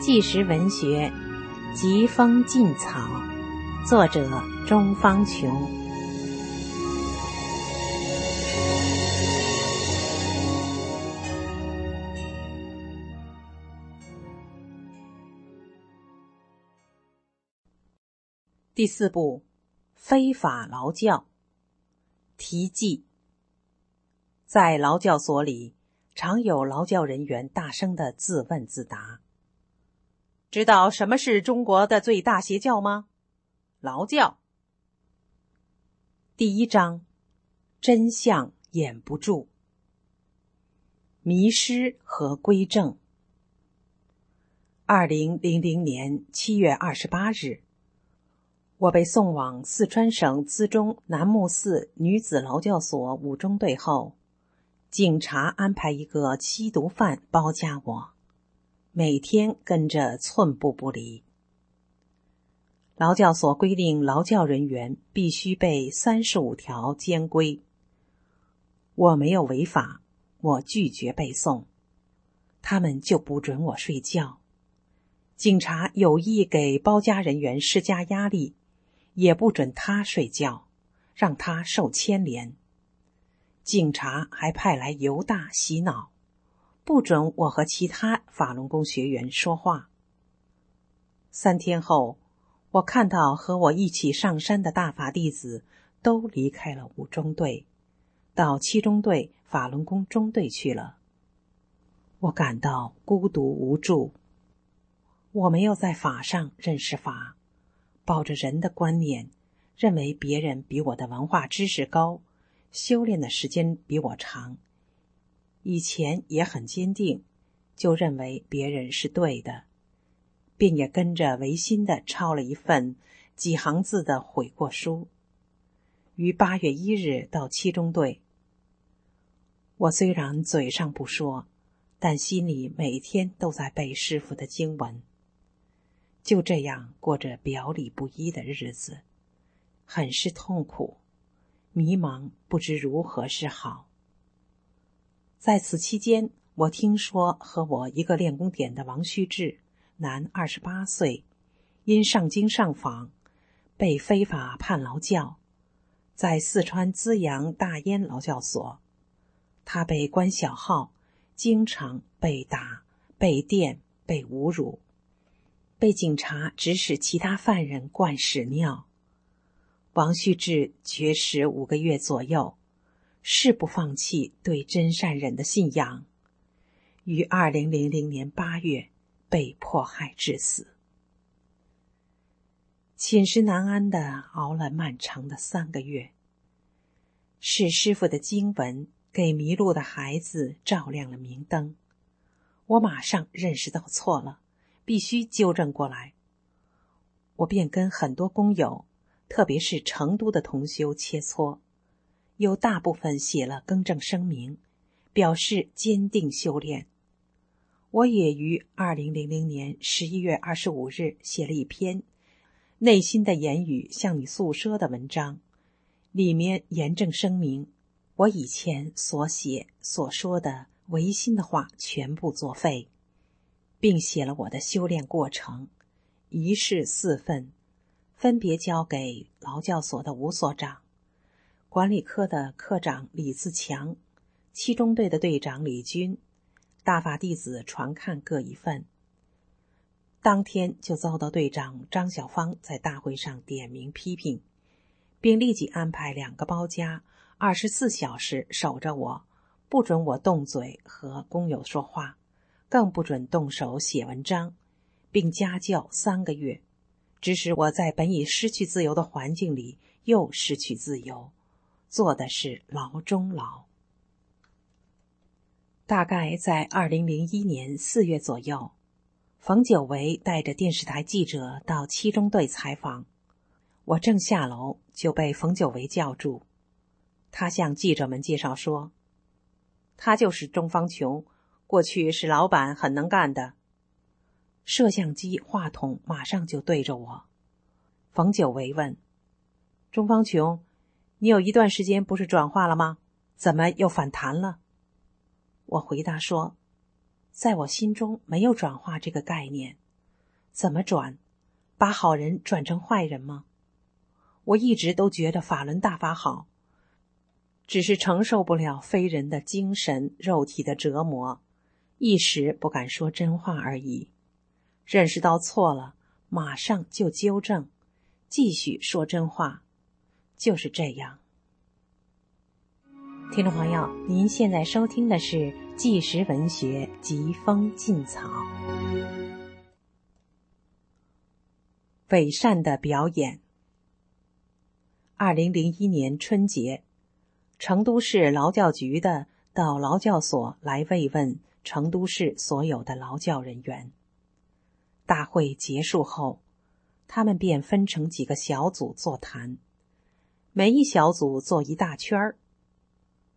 纪实文学《疾风劲草》，作者钟方琼。第四部：非法劳教。题记：在劳教所里，常有劳教人员大声的自问自答。知道什么是中国的最大邪教吗？劳教。第一章：真相掩不住。迷失和归正。二零零零年七月二十八日，我被送往四川省资中南木寺女子劳教所五中队后，警察安排一个吸毒犯包夹我。每天跟着寸步不离。劳教所规定，劳教人员必须背三十五条监规。我没有违法，我拒绝背诵，他们就不准我睡觉。警察有意给包家人员施加压力，也不准他睡觉，让他受牵连。警察还派来犹大洗脑。不准我和其他法轮功学员说话。三天后，我看到和我一起上山的大法弟子都离开了五中队，到七中队法轮功中队去了。我感到孤独无助。我没有在法上认识法，抱着人的观念，认为别人比我的文化知识高，修炼的时间比我长。以前也很坚定，就认为别人是对的，便也跟着违心的抄了一份几行字的悔过书。于八月一日到七中队。我虽然嘴上不说，但心里每天都在背师傅的经文。就这样过着表里不一的日子，很是痛苦，迷茫，不知如何是好。在此期间，我听说和我一个练功点的王旭志，男，二十八岁，因上京上访，被非法判劳教，在四川资阳大烟劳教所，他被关小号，经常被打、被电、被侮辱，被警察指使其他犯人灌屎尿。王旭志绝食五个月左右。誓不放弃对真善忍的信仰，于二零零零年八月被迫害致死。寝食难安的熬了漫长的三个月，是师傅的经文给迷路的孩子照亮了明灯。我马上认识到错了，必须纠正过来。我便跟很多工友，特别是成都的同修切磋。有大部分写了更正声明，表示坚定修炼。我也于二零零零年十一月二十五日写了一篇内心的言语向你诉说的文章，里面严正声明，我以前所写所说的违心的话全部作废，并写了我的修炼过程，一式四份，分别交给劳教所的吴所长。管理科的科长李自强，七中队的队长李军，大法弟子传看各一份。当天就遭到队长张小芳在大会上点名批评，并立即安排两个包夹，二十四小时守着我，不准我动嘴和工友说话，更不准动手写文章，并家教三个月，致使我在本已失去自由的环境里又失去自由。做的是牢中牢。大概在二零零一年四月左右，冯久维带着电视台记者到七中队采访，我正下楼就被冯久维叫住。他向记者们介绍说：“他就是钟方琼，过去是老板，很能干的。”摄像机、话筒马上就对着我。冯久维问：“钟方琼。”你有一段时间不是转化了吗？怎么又反弹了？我回答说，在我心中没有转化这个概念，怎么转？把好人转成坏人吗？我一直都觉得法轮大法好，只是承受不了非人的精神肉体的折磨，一时不敢说真话而已。认识到错了，马上就纠正，继续说真话，就是这样。听众朋友，您现在收听的是《纪实文学·疾风劲草》，伪善的表演。二零零一年春节，成都市劳教局的到劳教所来慰问成都市所有的劳教人员。大会结束后，他们便分成几个小组座谈，每一小组坐一大圈儿。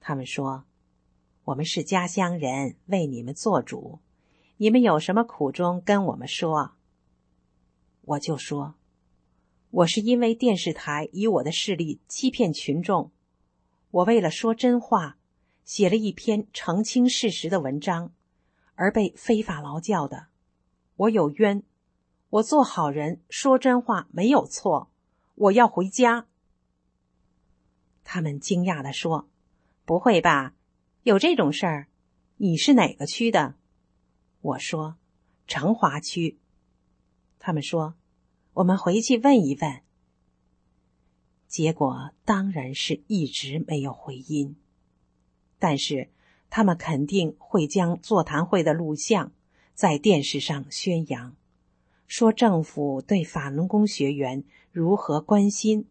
他们说：“我们是家乡人，为你们做主。你们有什么苦衷，跟我们说。”我就说：“我是因为电视台以我的势力欺骗群众，我为了说真话，写了一篇澄清事实的文章，而被非法劳教的。我有冤，我做好人，说真话没有错。我要回家。”他们惊讶的说。不会吧？有这种事儿？你是哪个区的？我说成华区。他们说我们回去问一问。结果当然是一直没有回音。但是他们肯定会将座谈会的录像在电视上宣扬，说政府对法轮功学员如何关心，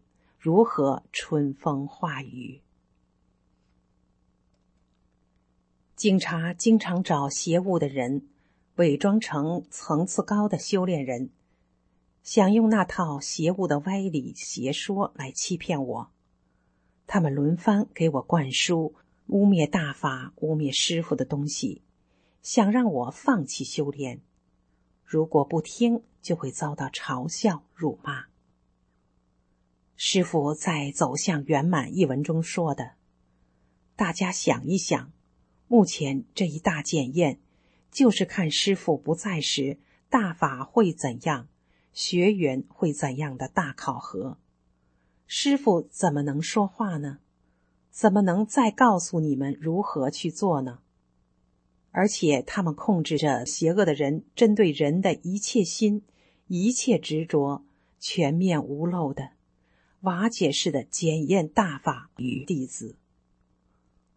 如何春风化雨。警察经常找邪物的人，伪装成层次高的修炼人，想用那套邪物的歪理邪说来欺骗我。他们轮番给我灌输污蔑大法、污蔑师傅的东西，想让我放弃修炼。如果不听，就会遭到嘲笑、辱骂。师傅在《走向圆满》一文中说的：“大家想一想。”目前这一大检验，就是看师傅不在时，大法会怎样，学员会怎样的大考核。师傅怎么能说话呢？怎么能再告诉你们如何去做呢？而且他们控制着邪恶的人，针对人的一切心、一切执着，全面无漏的瓦解式的检验大法与弟子。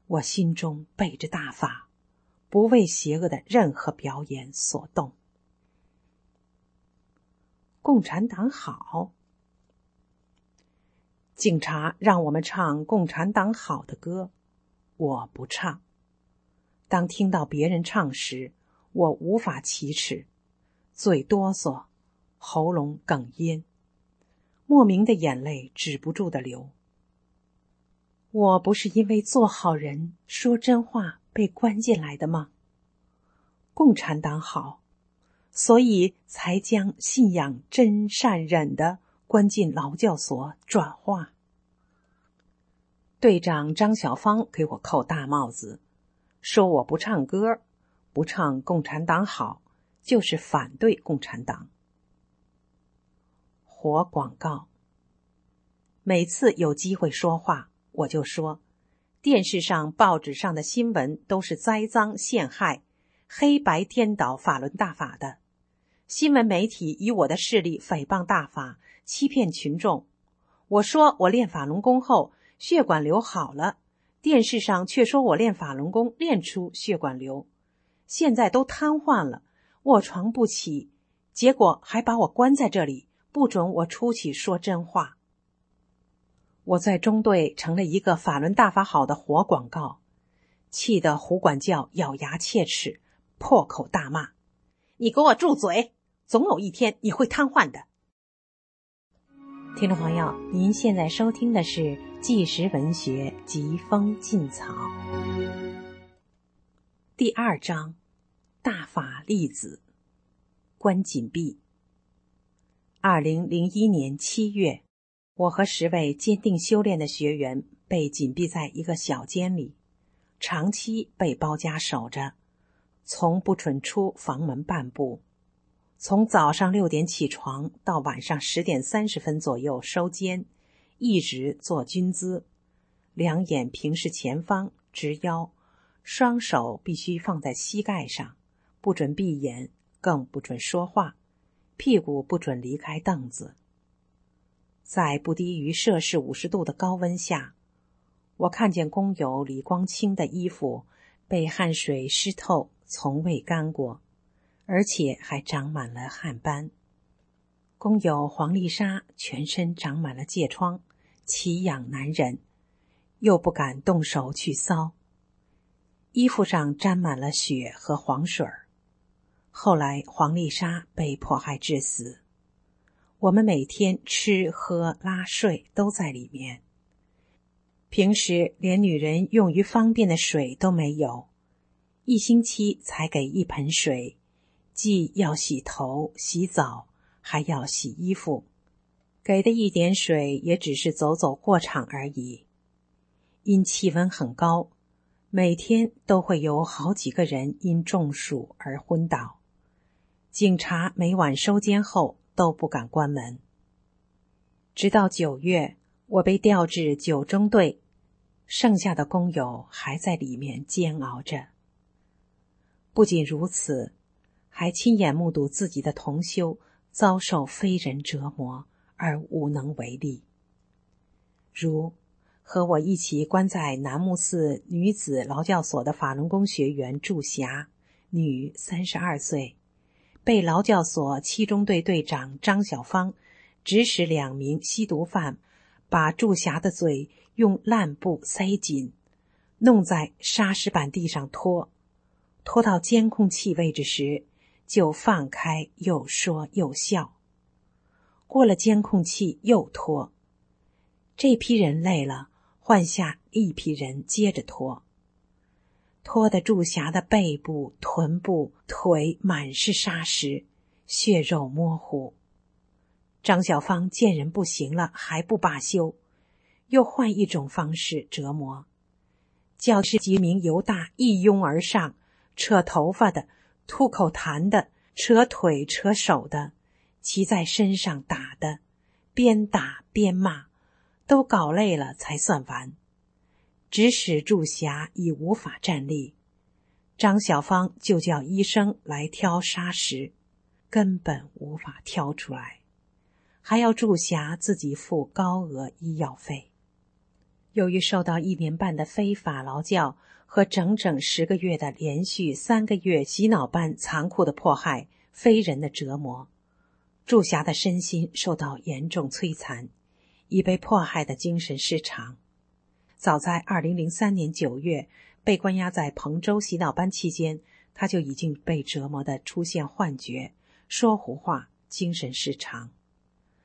我心中背着大法，不为邪恶的任何表演所动。共产党好，警察让我们唱《共产党好》的歌，我不唱。当听到别人唱时，我无法启齿，嘴哆嗦，喉咙哽咽，莫名的眼泪止不住的流。我不是因为做好人、说真话被关进来的吗？共产党好，所以才将信仰真善忍的关进劳教所转化。队长张小芳给我扣大帽子，说我不唱歌，不唱共产党好，就是反对共产党。活广告，每次有机会说话。我就说，电视上、报纸上的新闻都是栽赃陷害、黑白颠倒法轮大法的。新闻媒体以我的势力诽谤大法，欺骗群众。我说我练法轮功后血管瘤好了，电视上却说我练法轮功练出血管瘤，现在都瘫痪了，卧床不起。结果还把我关在这里，不准我出去说真话。我在中队成了一个法轮大法好的活广告，气得胡管教咬牙切齿，破口大骂：“你给我住嘴！总有一天你会瘫痪的。”听众朋友，您现在收听的是《纪实文学·疾风劲草》第二章：大法弟子关紧闭。二零零一年七月。我和十位坚定修炼的学员被紧闭在一个小间里，长期被包夹守着，从不准出房门半步。从早上六点起床到晚上十点三十分左右收肩，一直坐军姿，两眼平视前方，直腰，双手必须放在膝盖上，不准闭眼，更不准说话，屁股不准离开凳子。在不低于摄氏五十度的高温下，我看见工友李光清的衣服被汗水湿透，从未干过。而且还长满了汗斑。工友黄丽莎全身长满了疥疮，奇痒难忍，又不敢动手去搔，衣服上沾满了血和黄水儿。后来黄丽莎被迫害致死。我们每天吃喝拉睡都在里面，平时连女人用于方便的水都没有，一星期才给一盆水。既要洗头、洗澡，还要洗衣服，给的一点水也只是走走过场而已。因气温很高，每天都会有好几个人因中暑而昏倒。警察每晚收监后都不敢关门。直到九月，我被调至九中队，剩下的工友还在里面煎熬着。不仅如此。还亲眼目睹自己的同修遭受非人折磨而无能为力，如和我一起关在楠木寺女子劳教所的法轮功学员祝霞，女，三十二岁，被劳教所七中队队长张小芳指使两名吸毒犯把祝霞的嘴用烂布塞紧，弄在砂石板地上拖，拖到监控器位置时。就放开，又说又笑。过了监控器，又拖。这批人累了，换下一批人接着拖。拖的祝霞的背部、臀部、腿满是沙石，血肉模糊。张小芳见人不行了，还不罢休，又换一种方式折磨。教师几名犹大一拥而上，扯头发的。吐口痰的，扯腿扯手的，骑在身上打的，边打边骂，都搞累了才算完。指使祝霞已无法站立，张小芳就叫医生来挑砂石，根本无法挑出来，还要祝霞自己付高额医药费。由于受到一年半的非法劳教。和整整十个月的连续三个月洗脑般残酷的迫害、非人的折磨，祝霞的身心受到严重摧残，已被迫害的精神失常。早在二零零三年九月被关押在彭州洗脑班期间，他就已经被折磨的出现幻觉、说胡话、精神失常。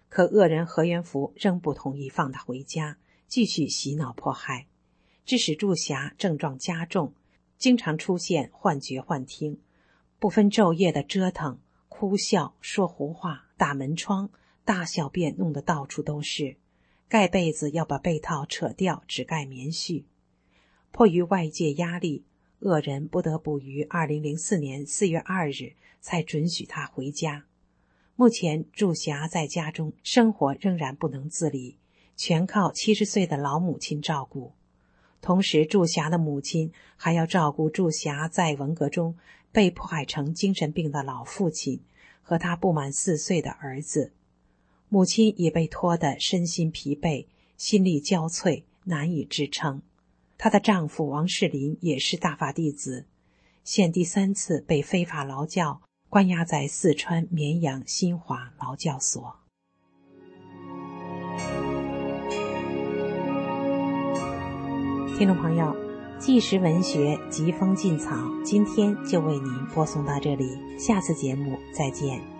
可恶人何元福仍不同意放他回家，继续洗脑迫害。致使祝霞症状加重，经常出现幻觉、幻听，不分昼夜的折腾、哭笑、说胡话、打门窗、大小便弄得到处都是，盖被子要把被套扯掉，只盖棉絮。迫于外界压力，恶人不得不于二零零四年四月二日才准许他回家。目前，祝霞在家中生活仍然不能自理，全靠七十岁的老母亲照顾。同时，祝霞的母亲还要照顾祝霞在文革中被迫害成精神病的老父亲和他不满四岁的儿子。母亲也被拖得身心疲惫、心力交瘁，难以支撑。她的丈夫王世林也是大法弟子，现第三次被非法劳教，关押在四川绵阳新华劳教所。听众朋友，纪实文学疾风劲草，今天就为您播送到这里，下次节目再见。